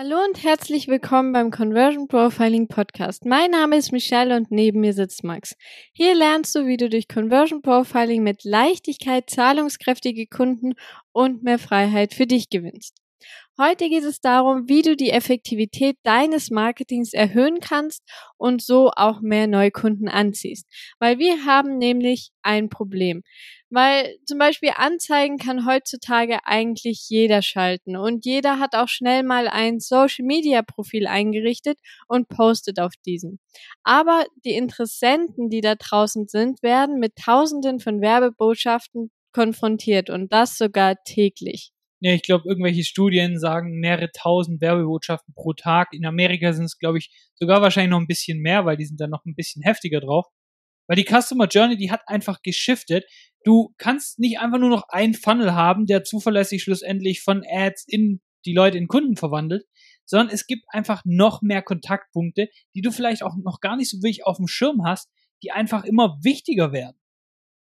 Hallo und herzlich willkommen beim Conversion Profiling Podcast. Mein Name ist Michelle und neben mir sitzt Max. Hier lernst du, wie du durch Conversion Profiling mit Leichtigkeit zahlungskräftige Kunden und mehr Freiheit für dich gewinnst. Heute geht es darum, wie du die Effektivität deines Marketings erhöhen kannst und so auch mehr Neukunden anziehst. Weil wir haben nämlich ein Problem. Weil zum Beispiel Anzeigen kann heutzutage eigentlich jeder schalten und jeder hat auch schnell mal ein Social Media Profil eingerichtet und postet auf diesem. Aber die Interessenten, die da draußen sind, werden mit tausenden von Werbebotschaften konfrontiert und das sogar täglich. Ja, ich glaube, irgendwelche Studien sagen mehrere tausend Werbebotschaften pro Tag. In Amerika sind es, glaube ich, sogar wahrscheinlich noch ein bisschen mehr, weil die sind dann noch ein bisschen heftiger drauf. Weil die Customer Journey, die hat einfach geschiftet. Du kannst nicht einfach nur noch einen Funnel haben, der zuverlässig schlussendlich von Ads in die Leute in Kunden verwandelt, sondern es gibt einfach noch mehr Kontaktpunkte, die du vielleicht auch noch gar nicht so wirklich auf dem Schirm hast, die einfach immer wichtiger werden.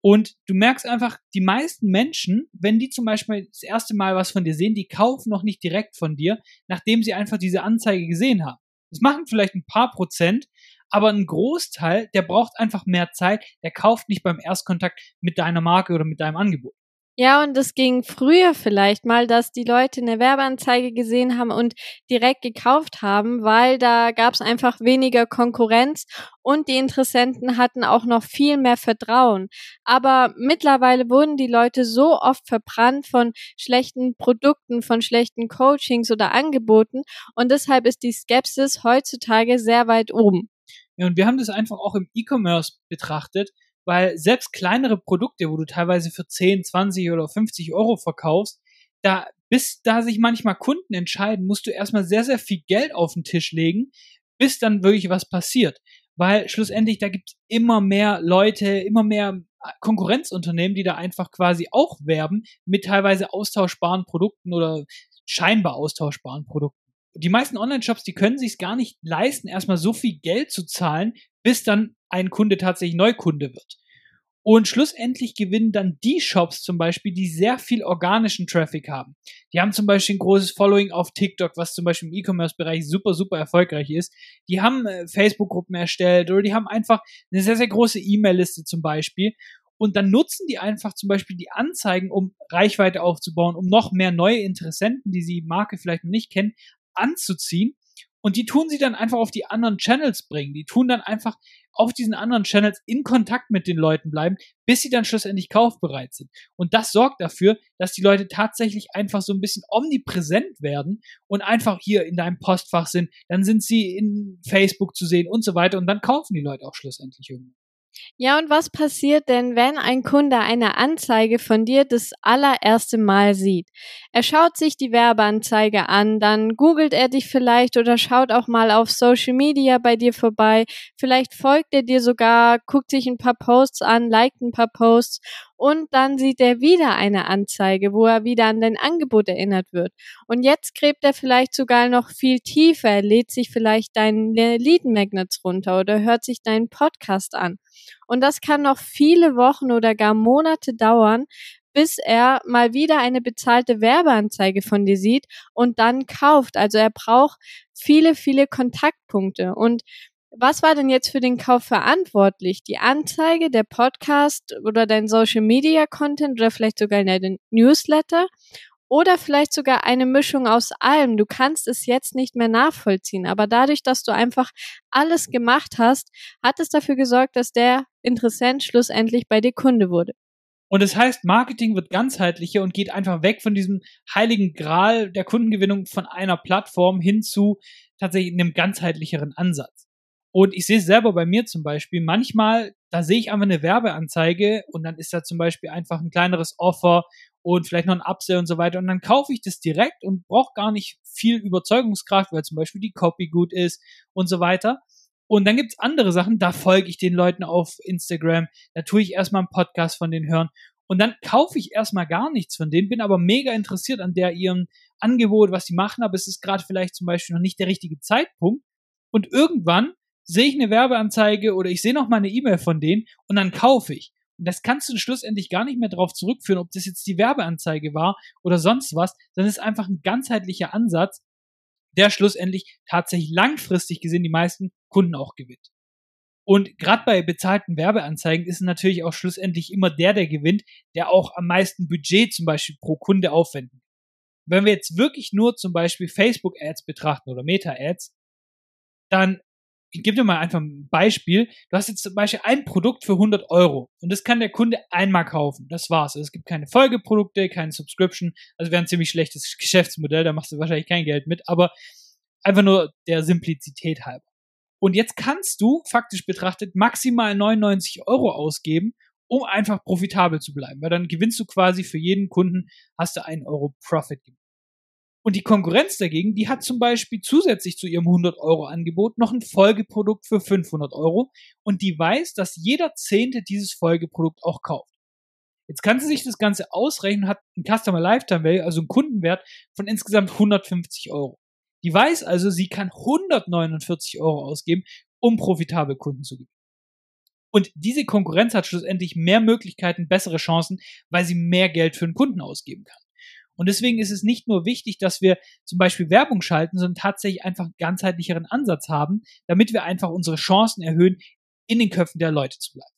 Und du merkst einfach, die meisten Menschen, wenn die zum Beispiel das erste Mal was von dir sehen, die kaufen noch nicht direkt von dir, nachdem sie einfach diese Anzeige gesehen haben. Das machen vielleicht ein paar Prozent, aber ein Großteil, der braucht einfach mehr Zeit, der kauft nicht beim Erstkontakt mit deiner Marke oder mit deinem Angebot. Ja, und es ging früher vielleicht mal, dass die Leute eine Werbeanzeige gesehen haben und direkt gekauft haben, weil da gab es einfach weniger Konkurrenz und die Interessenten hatten auch noch viel mehr Vertrauen. Aber mittlerweile wurden die Leute so oft verbrannt von schlechten Produkten, von schlechten Coachings oder Angeboten und deshalb ist die Skepsis heutzutage sehr weit oben. Ja, und wir haben das einfach auch im E-Commerce betrachtet weil selbst kleinere Produkte, wo du teilweise für 10, 20 oder 50 Euro verkaufst, da, bis da sich manchmal Kunden entscheiden, musst du erstmal sehr, sehr viel Geld auf den Tisch legen, bis dann wirklich was passiert. Weil schlussendlich, da gibt es immer mehr Leute, immer mehr Konkurrenzunternehmen, die da einfach quasi auch werben mit teilweise austauschbaren Produkten oder scheinbar austauschbaren Produkten. Die meisten Online-Shops, die können sich gar nicht leisten, erstmal so viel Geld zu zahlen, bis dann ein Kunde tatsächlich Neukunde wird. Und schlussendlich gewinnen dann die Shops zum Beispiel, die sehr viel organischen Traffic haben. Die haben zum Beispiel ein großes Following auf TikTok, was zum Beispiel im E-Commerce-Bereich super, super erfolgreich ist. Die haben äh, Facebook-Gruppen erstellt oder die haben einfach eine sehr, sehr große E-Mail-Liste zum Beispiel. Und dann nutzen die einfach zum Beispiel die Anzeigen, um Reichweite aufzubauen, um noch mehr neue Interessenten, die sie Marke vielleicht noch nicht kennen, anzuziehen und die tun sie dann einfach auf die anderen Channels bringen. Die tun dann einfach auf diesen anderen Channels in Kontakt mit den Leuten bleiben, bis sie dann schlussendlich kaufbereit sind. Und das sorgt dafür, dass die Leute tatsächlich einfach so ein bisschen omnipräsent werden und einfach hier in deinem Postfach sind. Dann sind sie in Facebook zu sehen und so weiter. Und dann kaufen die Leute auch schlussendlich irgendwann. Ja, und was passiert denn, wenn ein Kunde eine Anzeige von dir das allererste Mal sieht? Er schaut sich die Werbeanzeige an, dann googelt er dich vielleicht oder schaut auch mal auf Social Media bei dir vorbei. Vielleicht folgt er dir sogar, guckt sich ein paar Posts an, liked ein paar Posts und dann sieht er wieder eine Anzeige, wo er wieder an dein Angebot erinnert wird. Und jetzt gräbt er vielleicht sogar noch viel tiefer, lädt sich vielleicht deinen Lead Magnets runter oder hört sich deinen Podcast an. Und das kann noch viele Wochen oder gar Monate dauern, bis er mal wieder eine bezahlte Werbeanzeige von dir sieht und dann kauft. Also er braucht viele, viele Kontaktpunkte. Und was war denn jetzt für den Kauf verantwortlich? Die Anzeige, der Podcast oder dein Social Media Content oder vielleicht sogar dein Newsletter? Oder vielleicht sogar eine Mischung aus allem. Du kannst es jetzt nicht mehr nachvollziehen, aber dadurch, dass du einfach alles gemacht hast, hat es dafür gesorgt, dass der Interessent schlussendlich bei dir Kunde wurde. Und das heißt, Marketing wird ganzheitlicher und geht einfach weg von diesem heiligen Gral der Kundengewinnung von einer Plattform hin zu tatsächlich einem ganzheitlicheren Ansatz. Und ich sehe es selber bei mir zum Beispiel. Manchmal, da sehe ich einfach eine Werbeanzeige und dann ist da zum Beispiel einfach ein kleineres Offer und vielleicht noch ein Upsell und so weiter. Und dann kaufe ich das direkt und brauche gar nicht viel Überzeugungskraft, weil zum Beispiel die Copy gut ist und so weiter. Und dann gibt's andere Sachen, da folge ich den Leuten auf Instagram, da tue ich erstmal einen Podcast von denen hören. Und dann kaufe ich erstmal gar nichts von denen, bin aber mega interessiert an der ihrem Angebot, was sie machen, aber es ist gerade vielleicht zum Beispiel noch nicht der richtige Zeitpunkt. Und irgendwann sehe ich eine Werbeanzeige oder ich sehe noch mal eine E-Mail von denen und dann kaufe ich. Und das kannst du schlussendlich gar nicht mehr darauf zurückführen, ob das jetzt die Werbeanzeige war oder sonst was, es ist einfach ein ganzheitlicher Ansatz. der schlussendlich tatsächlich langfristig gesehen die meisten Kunden auch gewinnt. Und gerade bei bezahlten Werbeanzeigen ist natürlich auch schlussendlich immer der, der gewinnt, der auch am meisten Budget zum Beispiel pro Kunde aufwenden. Wenn wir jetzt wirklich nur zum Beispiel Facebook-Ads betrachten oder Meta-Ads, dann ich gebe dir mal einfach ein Beispiel. Du hast jetzt zum Beispiel ein Produkt für 100 Euro und das kann der Kunde einmal kaufen. Das war's. Also es gibt keine Folgeprodukte, keine Subscription. Also wäre ein ziemlich schlechtes Geschäftsmodell. Da machst du wahrscheinlich kein Geld mit. Aber einfach nur der Simplizität halber. Und jetzt kannst du faktisch betrachtet maximal 99 Euro ausgeben, um einfach profitabel zu bleiben. Weil dann gewinnst du quasi für jeden Kunden, hast du einen Euro Profit gemacht. Und die Konkurrenz dagegen, die hat zum Beispiel zusätzlich zu ihrem 100 Euro Angebot noch ein Folgeprodukt für 500 Euro und die weiß, dass jeder Zehnte dieses Folgeprodukt auch kauft. Jetzt kann sie sich das Ganze ausrechnen, hat ein Customer Lifetime Value, also einen Kundenwert von insgesamt 150 Euro. Die weiß also, sie kann 149 Euro ausgeben, um profitabel Kunden zu gewinnen. Und diese Konkurrenz hat schlussendlich mehr Möglichkeiten, bessere Chancen, weil sie mehr Geld für den Kunden ausgeben kann. Und deswegen ist es nicht nur wichtig, dass wir zum Beispiel Werbung schalten, sondern tatsächlich einfach einen ganzheitlicheren Ansatz haben, damit wir einfach unsere Chancen erhöhen, in den Köpfen der Leute zu bleiben.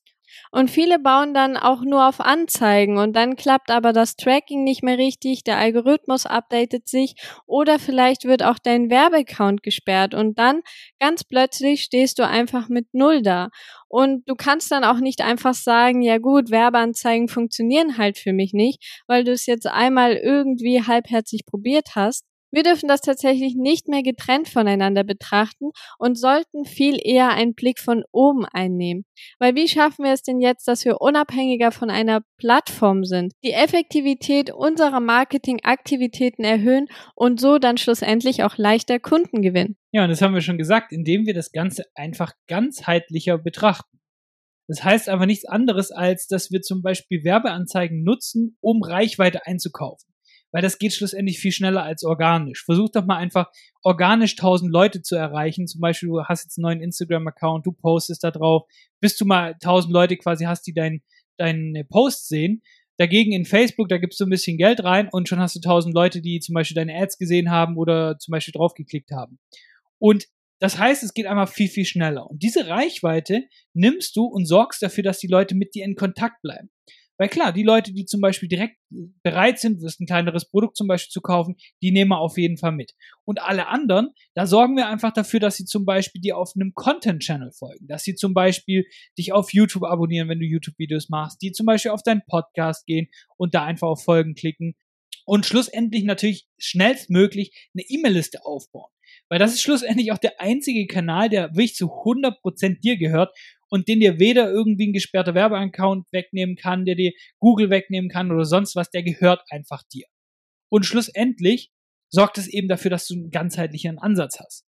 Und viele bauen dann auch nur auf Anzeigen und dann klappt aber das Tracking nicht mehr richtig, der Algorithmus updatet sich oder vielleicht wird auch dein Werbeaccount gesperrt und dann ganz plötzlich stehst du einfach mit Null da. Und du kannst dann auch nicht einfach sagen, ja gut, Werbeanzeigen funktionieren halt für mich nicht, weil du es jetzt einmal irgendwie halbherzig probiert hast. Wir dürfen das tatsächlich nicht mehr getrennt voneinander betrachten und sollten viel eher einen Blick von oben einnehmen. Weil wie schaffen wir es denn jetzt, dass wir unabhängiger von einer Plattform sind, die Effektivität unserer Marketingaktivitäten erhöhen und so dann schlussendlich auch leichter Kunden gewinnen? Ja, und das haben wir schon gesagt, indem wir das Ganze einfach ganzheitlicher betrachten. Das heißt aber nichts anderes, als dass wir zum Beispiel Werbeanzeigen nutzen, um Reichweite einzukaufen weil das geht schlussendlich viel schneller als organisch. Versuch doch mal einfach organisch tausend Leute zu erreichen. Zum Beispiel, du hast jetzt einen neuen Instagram-Account, du postest da drauf, bis du mal tausend Leute quasi hast, die deinen dein Post sehen. Dagegen in Facebook, da gibst du ein bisschen Geld rein und schon hast du tausend Leute, die zum Beispiel deine Ads gesehen haben oder zum Beispiel draufgeklickt haben. Und das heißt, es geht einmal viel, viel schneller. Und diese Reichweite nimmst du und sorgst dafür, dass die Leute mit dir in Kontakt bleiben. Weil klar, die Leute, die zum Beispiel direkt bereit sind, ein kleineres Produkt zum Beispiel zu kaufen, die nehmen wir auf jeden Fall mit. Und alle anderen, da sorgen wir einfach dafür, dass sie zum Beispiel dir auf einem Content-Channel folgen, dass sie zum Beispiel dich auf YouTube abonnieren, wenn du YouTube-Videos machst, die zum Beispiel auf deinen Podcast gehen und da einfach auf Folgen klicken und schlussendlich natürlich schnellstmöglich eine E-Mail-Liste aufbauen. Weil das ist schlussendlich auch der einzige Kanal, der wirklich zu 100% dir gehört und den dir weder irgendwie ein gesperrter Werbeaccount wegnehmen kann, der dir Google wegnehmen kann oder sonst was, der gehört einfach dir. Und schlussendlich sorgt es eben dafür, dass du einen ganzheitlichen Ansatz hast.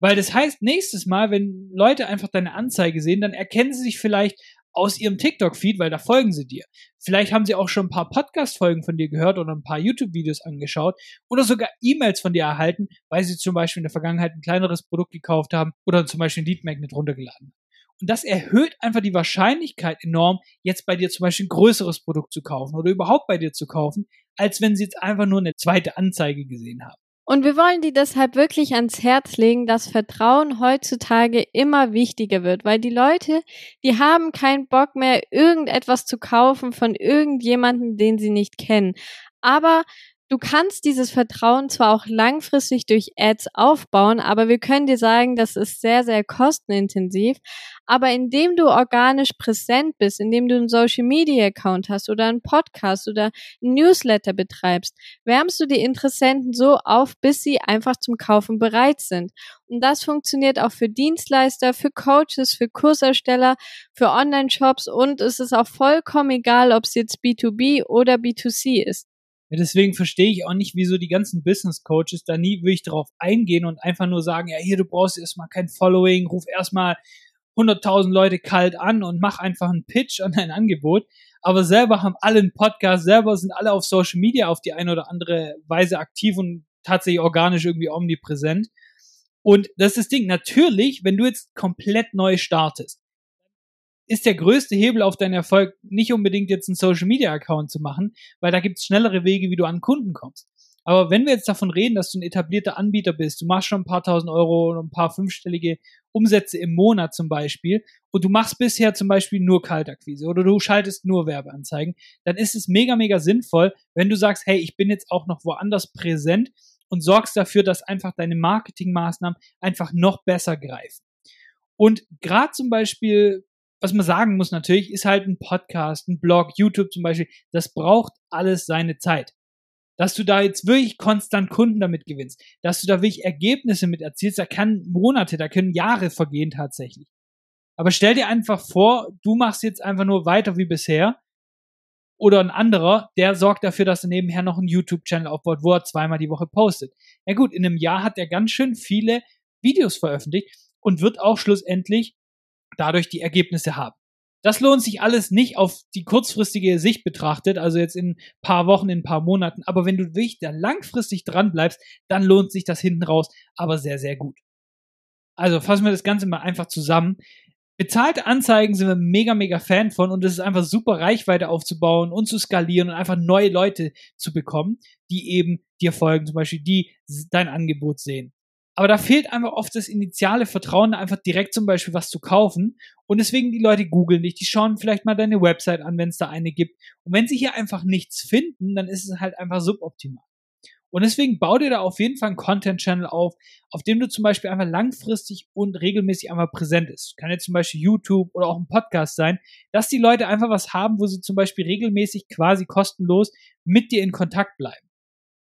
Weil das heißt, nächstes Mal, wenn Leute einfach deine Anzeige sehen, dann erkennen sie sich vielleicht aus ihrem TikTok-Feed, weil da folgen sie dir. Vielleicht haben sie auch schon ein paar Podcast-Folgen von dir gehört oder ein paar YouTube-Videos angeschaut oder sogar E-Mails von dir erhalten, weil sie zum Beispiel in der Vergangenheit ein kleineres Produkt gekauft haben oder zum Beispiel ein Lead Magnet runtergeladen. Und das erhöht einfach die Wahrscheinlichkeit enorm, jetzt bei dir zum Beispiel ein größeres Produkt zu kaufen oder überhaupt bei dir zu kaufen, als wenn sie jetzt einfach nur eine zweite Anzeige gesehen haben. Und wir wollen die deshalb wirklich ans Herz legen, dass Vertrauen heutzutage immer wichtiger wird, weil die Leute, die haben keinen Bock mehr, irgendetwas zu kaufen von irgendjemanden, den sie nicht kennen. Aber Du kannst dieses Vertrauen zwar auch langfristig durch Ads aufbauen, aber wir können dir sagen, das ist sehr, sehr kostenintensiv. Aber indem du organisch präsent bist, indem du einen Social Media Account hast oder einen Podcast oder einen Newsletter betreibst, wärmst du die Interessenten so auf, bis sie einfach zum Kaufen bereit sind. Und das funktioniert auch für Dienstleister, für Coaches, für Kursersteller, für Online-Shops und es ist auch vollkommen egal, ob es jetzt B2B oder B2C ist. Ja, deswegen verstehe ich auch nicht, wieso die ganzen Business Coaches da nie wirklich darauf eingehen und einfach nur sagen, ja, hier, du brauchst erstmal kein Following, ruf erstmal 100.000 Leute kalt an und mach einfach einen Pitch an dein Angebot. Aber selber haben alle einen Podcast, selber sind alle auf Social Media auf die eine oder andere Weise aktiv und tatsächlich organisch irgendwie omnipräsent. Und das ist das Ding. Natürlich, wenn du jetzt komplett neu startest, ist der größte Hebel auf deinen Erfolg nicht unbedingt jetzt einen Social Media Account zu machen, weil da gibt's schnellere Wege, wie du an Kunden kommst. Aber wenn wir jetzt davon reden, dass du ein etablierter Anbieter bist, du machst schon ein paar tausend Euro und ein paar fünfstellige Umsätze im Monat zum Beispiel und du machst bisher zum Beispiel nur Kaltakquise oder du schaltest nur Werbeanzeigen, dann ist es mega, mega sinnvoll, wenn du sagst, hey, ich bin jetzt auch noch woanders präsent und sorgst dafür, dass einfach deine Marketingmaßnahmen einfach noch besser greifen. Und gerade zum Beispiel, was man sagen muss natürlich, ist halt ein Podcast, ein Blog, YouTube zum Beispiel, das braucht alles seine Zeit. Dass du da jetzt wirklich konstant Kunden damit gewinnst, dass du da wirklich Ergebnisse mit erzielst, da kann Monate, da können Jahre vergehen tatsächlich. Aber stell dir einfach vor, du machst jetzt einfach nur weiter wie bisher oder ein anderer, der sorgt dafür, dass er nebenher noch einen YouTube-Channel aufbaut, wo er zweimal die Woche postet. Ja gut, in einem Jahr hat er ganz schön viele Videos veröffentlicht und wird auch schlussendlich dadurch die Ergebnisse haben. Das lohnt sich alles nicht auf die kurzfristige Sicht betrachtet, also jetzt in ein paar Wochen, in ein paar Monaten. Aber wenn du wirklich da langfristig dran bleibst, dann lohnt sich das hinten raus, aber sehr, sehr gut. Also fassen wir das Ganze mal einfach zusammen. Bezahlte Anzeigen sind wir mega, mega Fan von und es ist einfach super Reichweite aufzubauen und zu skalieren und einfach neue Leute zu bekommen, die eben dir folgen, zum Beispiel die dein Angebot sehen. Aber da fehlt einfach oft das initiale Vertrauen, einfach direkt zum Beispiel was zu kaufen. Und deswegen die Leute googeln dich, die schauen vielleicht mal deine Website an, wenn es da eine gibt. Und wenn sie hier einfach nichts finden, dann ist es halt einfach suboptimal. Und deswegen bau dir da auf jeden Fall einen Content-Channel auf, auf dem du zum Beispiel einfach langfristig und regelmäßig einmal präsent ist. Kann jetzt zum Beispiel YouTube oder auch ein Podcast sein, dass die Leute einfach was haben, wo sie zum Beispiel regelmäßig quasi kostenlos mit dir in Kontakt bleiben.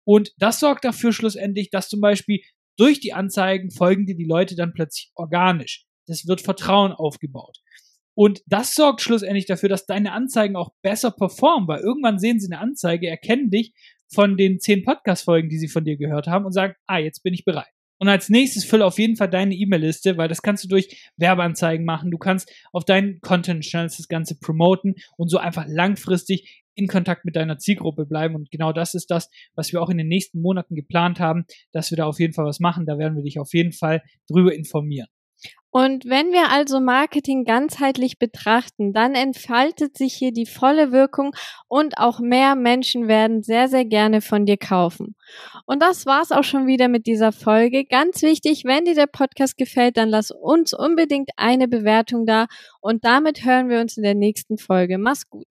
Und das sorgt dafür schlussendlich, dass zum Beispiel durch die Anzeigen folgen dir die Leute dann plötzlich organisch. Das wird Vertrauen aufgebaut. Und das sorgt schlussendlich dafür, dass deine Anzeigen auch besser performen, weil irgendwann sehen sie eine Anzeige, erkennen dich von den zehn Podcast-Folgen, die sie von dir gehört haben und sagen, ah, jetzt bin ich bereit. Und als nächstes fülle auf jeden Fall deine E-Mail-Liste, weil das kannst du durch Werbeanzeigen machen. Du kannst auf deinen Content-Channels das Ganze promoten und so einfach langfristig in Kontakt mit deiner Zielgruppe bleiben. Und genau das ist das, was wir auch in den nächsten Monaten geplant haben, dass wir da auf jeden Fall was machen. Da werden wir dich auf jeden Fall drüber informieren. Und wenn wir also Marketing ganzheitlich betrachten, dann entfaltet sich hier die volle Wirkung und auch mehr Menschen werden sehr, sehr gerne von dir kaufen. Und das war's auch schon wieder mit dieser Folge. Ganz wichtig, wenn dir der Podcast gefällt, dann lass uns unbedingt eine Bewertung da und damit hören wir uns in der nächsten Folge. Mach's gut.